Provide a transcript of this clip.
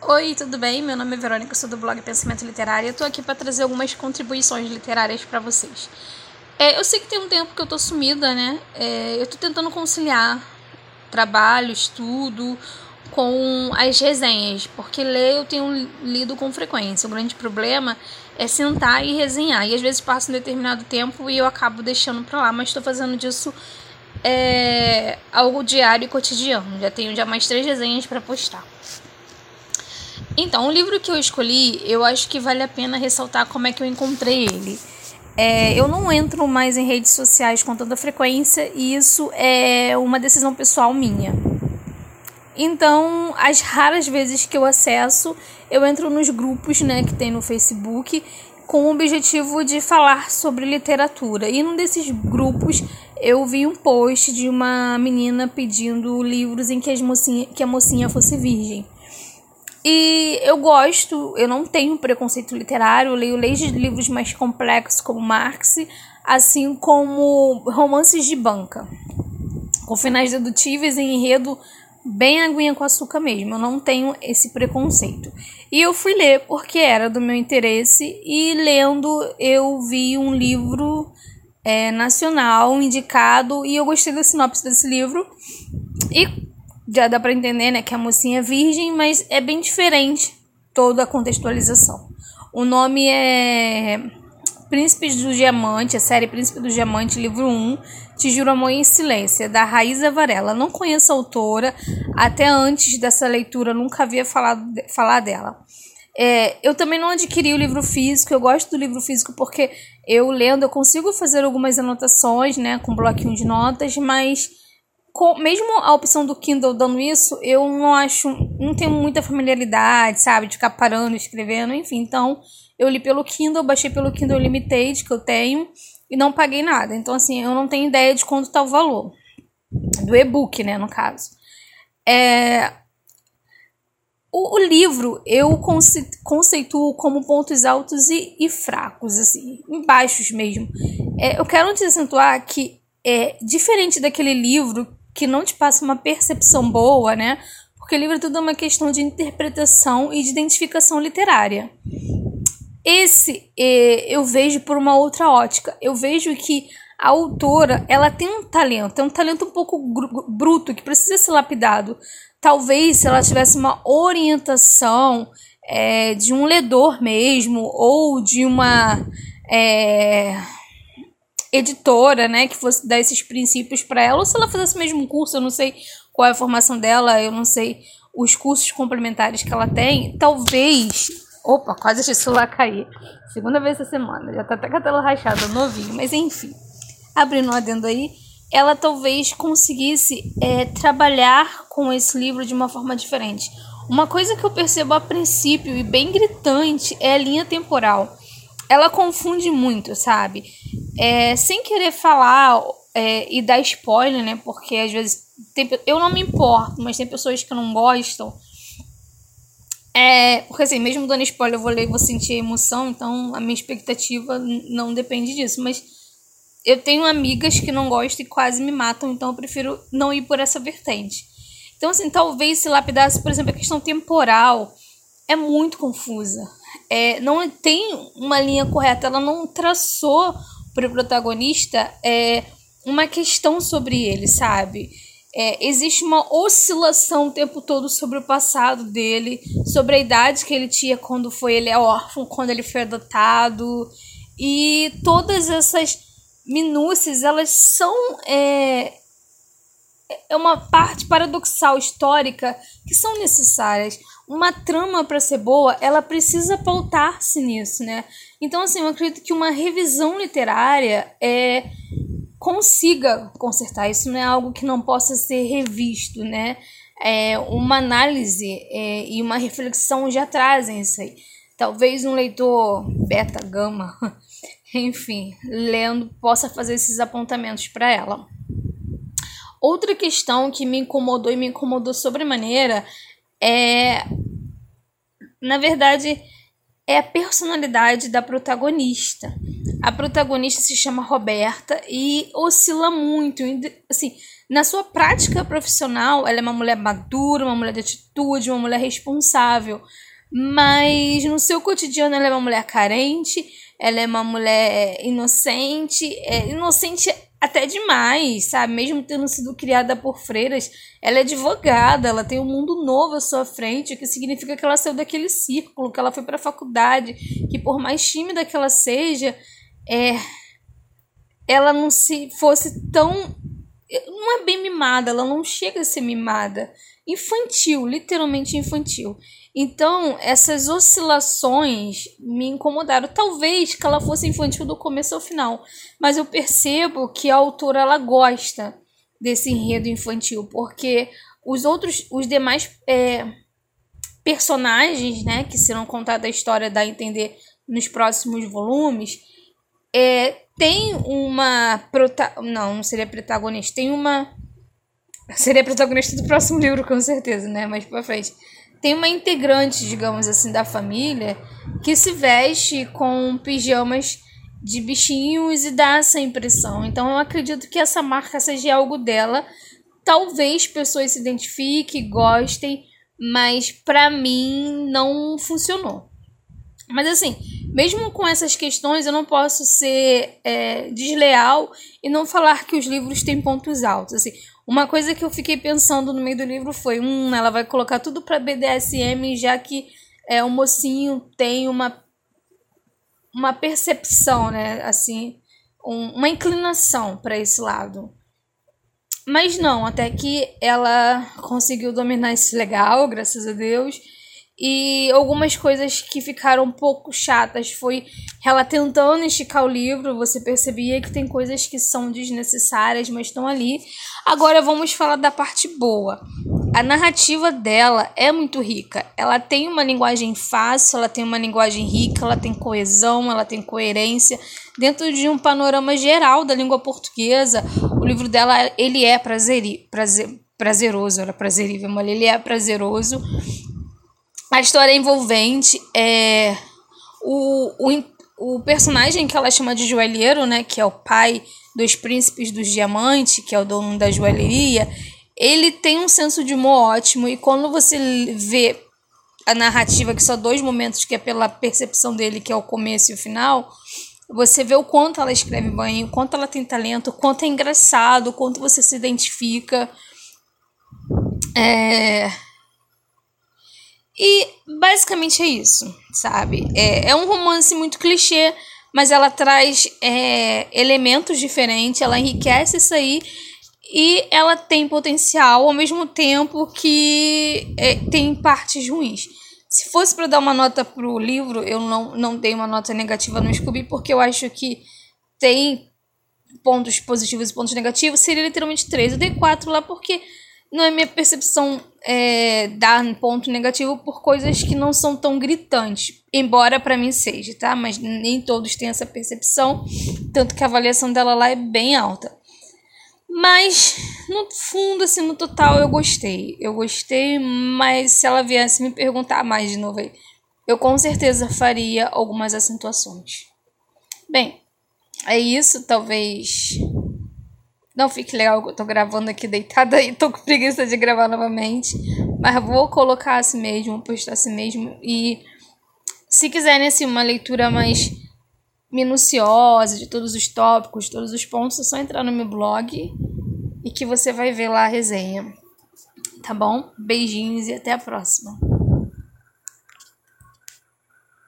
Oi, tudo bem? Meu nome é Verônica, sou do blog Pensamento Literário e eu tô aqui para trazer algumas contribuições literárias para vocês. É, eu sei que tem um tempo que eu tô sumida, né? É, eu tô tentando conciliar trabalho, estudo com as resenhas, porque ler eu tenho lido com frequência. O grande problema é sentar e resenhar, e às vezes passa um determinado tempo e eu acabo deixando para lá, mas estou fazendo disso é, algo diário e cotidiano. Já tenho já mais três resenhas para postar. Então, o livro que eu escolhi, eu acho que vale a pena ressaltar como é que eu encontrei ele. É, eu não entro mais em redes sociais com tanta frequência e isso é uma decisão pessoal minha. Então, as raras vezes que eu acesso, eu entro nos grupos né, que tem no Facebook com o objetivo de falar sobre literatura. E num desses grupos eu vi um post de uma menina pedindo livros em que, as mocinha, que a mocinha fosse virgem. E eu gosto, eu não tenho preconceito literário, eu leio livros mais complexos como Marx, assim como romances de banca, com finais dedutíveis e enredo bem aguinha com açúcar mesmo. Eu não tenho esse preconceito. E eu fui ler porque era do meu interesse e lendo eu vi um livro é, nacional indicado e eu gostei da sinopse desse livro e já dá para entender, né, que a mocinha é virgem, mas é bem diferente toda a contextualização. O nome é Príncipes do Diamante, a série Príncipe do Diamante, livro 1, Te Juro Amor em Silêncio, da Raíza Varela. Não conheço a autora, até antes dessa leitura nunca havia falado falar dela. É, eu também não adquiri o livro físico, eu gosto do livro físico porque eu lendo eu consigo fazer algumas anotações, né, com bloquinho de notas, mas mesmo a opção do Kindle dando isso, eu não acho, não tenho muita familiaridade, sabe, de ficar parando, escrevendo, enfim. Então, eu li pelo Kindle, baixei pelo Kindle Limited que eu tenho e não paguei nada. Então, assim, eu não tenho ideia de quanto tá o valor do e-book, né, no caso. É, o, o, livro eu conce, conceituo como pontos altos e, e fracos, assim, baixos mesmo. É, eu quero acentuar que é diferente daquele livro que não te passa uma percepção boa, né? Porque o livro é tudo uma questão de interpretação e de identificação literária. Esse é, eu vejo por uma outra ótica. Eu vejo que a autora ela tem um talento, é um talento um pouco bruto que precisa ser lapidado. Talvez se ela tivesse uma orientação é, de um ledor mesmo ou de uma é, editora, né, que fosse dar esses princípios para ela, ou se ela fizesse o mesmo curso, eu não sei qual é a formação dela, eu não sei os cursos complementares que ela tem, talvez. Opa, quase deixei o celular cair. Segunda vez essa semana, já tá até com a tela rachada, novinho, mas enfim. Abrindo um adendo aí, ela talvez conseguisse é, trabalhar com esse livro de uma forma diferente. Uma coisa que eu percebo a princípio e bem gritante é a linha temporal. Ela confunde muito, sabe? É, sem querer falar é, e dar spoiler, né? Porque às vezes tem, eu não me importo, mas tem pessoas que não gostam. É, porque assim, mesmo dando spoiler, eu vou ler e vou sentir emoção, então a minha expectativa não depende disso. Mas eu tenho amigas que não gostam e quase me matam, então eu prefiro não ir por essa vertente. Então, assim, talvez se lapidasse, por exemplo, a questão temporal é muito confusa. É, não tem uma linha correta, ela não traçou para o protagonista é, uma questão sobre ele, sabe? É, existe uma oscilação o tempo todo sobre o passado dele, sobre a idade que ele tinha quando foi ele é órfão, quando ele foi adotado. E todas essas minúcias, elas são é, é uma parte paradoxal histórica que são necessárias. Uma trama para ser boa, ela precisa pautar-se nisso, né? Então, assim, eu acredito que uma revisão literária é consiga consertar. Isso não é algo que não possa ser revisto, né? É, uma análise é, e uma reflexão já trazem isso aí. Talvez um leitor beta, gama, enfim, lendo, possa fazer esses apontamentos para ela. Outra questão que me incomodou e me incomodou sobremaneira é, na verdade, é a personalidade da protagonista. A protagonista se chama Roberta e oscila muito, assim, na sua prática profissional, ela é uma mulher madura, uma mulher de atitude, uma mulher responsável. Mas no seu cotidiano ela é uma mulher carente, ela é uma mulher inocente, é inocente até demais, sabe? Mesmo tendo sido criada por freiras, ela é advogada, ela tem um mundo novo à sua frente, o que significa que ela saiu daquele círculo, que ela foi para a faculdade, que por mais tímida que ela seja, é, ela não se fosse tão não é bem mimada, ela não chega a ser mimada, infantil, literalmente infantil. Então, essas oscilações me incomodaram. Talvez que ela fosse infantil do começo ao final, mas eu percebo que a autora ela gosta desse enredo infantil, porque os outros, os demais é, personagens, né, que serão contados a história da entender nos próximos volumes, é, tem uma prota não, não seria protagonista, tem uma seria protagonista do próximo livro com certeza, né, mais para frente tem uma integrante, digamos assim, da família que se veste com pijamas de bichinhos e dá essa impressão. Então eu acredito que essa marca seja algo dela. Talvez pessoas se identifiquem, gostem, mas para mim não funcionou. Mas assim, mesmo com essas questões, eu não posso ser é, desleal e não falar que os livros têm pontos altos. Assim, uma coisa que eu fiquei pensando no meio do livro foi, hum, ela vai colocar tudo para BDSM, já que é, o mocinho tem uma, uma percepção, né? Assim, um, uma inclinação para esse lado. Mas não, até que ela conseguiu dominar esse legal, graças a Deus. E algumas coisas que ficaram um pouco chatas foi ela tentando esticar o livro, você percebia que tem coisas que são desnecessárias, mas estão ali. Agora vamos falar da parte boa. A narrativa dela é muito rica. Ela tem uma linguagem fácil, ela tem uma linguagem rica, ela tem coesão, ela tem coerência dentro de um panorama geral da língua portuguesa. O livro dela ele é prazeri, prazer, prazeroso, era prazerível, mas ele é prazeroso a história é envolvente. É, o, o, o personagem que ela chama de joalheiro, né, que é o pai dos príncipes dos diamantes, que é o dono da joalheria, ele tem um senso de humor ótimo. E quando você vê a narrativa, que são dois momentos que é pela percepção dele, que é o começo e o final, você vê o quanto ela escreve bem, o quanto ela tem talento, o quanto é engraçado, o quanto você se identifica. É e basicamente é isso, sabe? É, é um romance muito clichê, mas ela traz é, elementos diferentes, ela enriquece isso aí e ela tem potencial ao mesmo tempo que é, tem partes ruins. Se fosse para dar uma nota pro livro, eu não, não dei uma nota negativa no Scooby, porque eu acho que tem pontos positivos e pontos negativos. Seria literalmente 3. Eu dei 4 lá porque não é minha percepção é, dar ponto negativo por coisas que não são tão gritantes, embora para mim seja, tá? Mas nem todos têm essa percepção, tanto que a avaliação dela lá é bem alta. Mas no fundo, assim, no total, eu gostei. Eu gostei, mas se ela viesse me perguntar mais de novo aí, eu com certeza faria algumas acentuações. Bem, é isso, talvez não fique legal que eu tô gravando aqui deitada e tô com preguiça de gravar novamente. Mas vou colocar assim mesmo, postar assim mesmo. E se quiserem assim, uma leitura mais minuciosa de todos os tópicos, todos os pontos, é só entrar no meu blog e que você vai ver lá a resenha. Tá bom? Beijinhos e até a próxima.